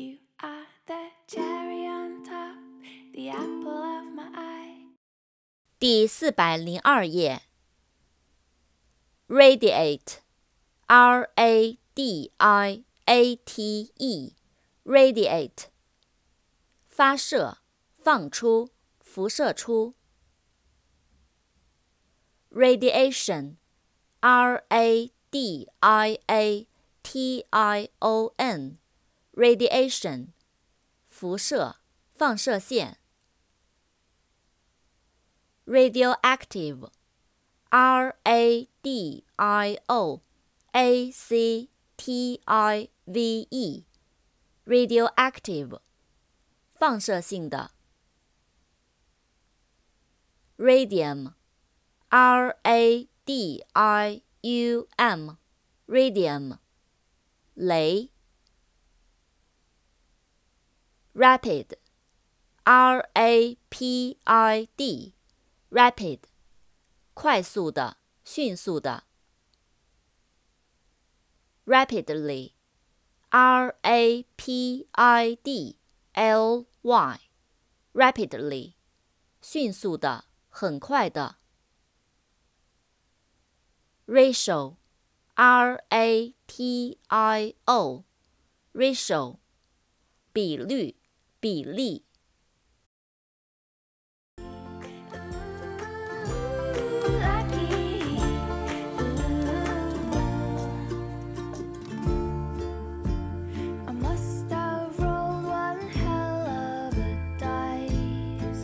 You are the cherry on top, the apple of my eye. 第四百零二页。radiate，r a d i a t e，radiate，发射、放出、辐射出。radiation，r a d i a t i o radiation，辐射、放射线。radioactive，r a d i o a c t i v e，radioactive，放射性的。radium，r a d i u m，radium，镭。镭。Rapid，R A P I D，rapid。快速的，迅速的。rapidly，r a p i d l y，rapidly，迅速的，很快的。ratio，r a t i o，ratio，比率， 比例。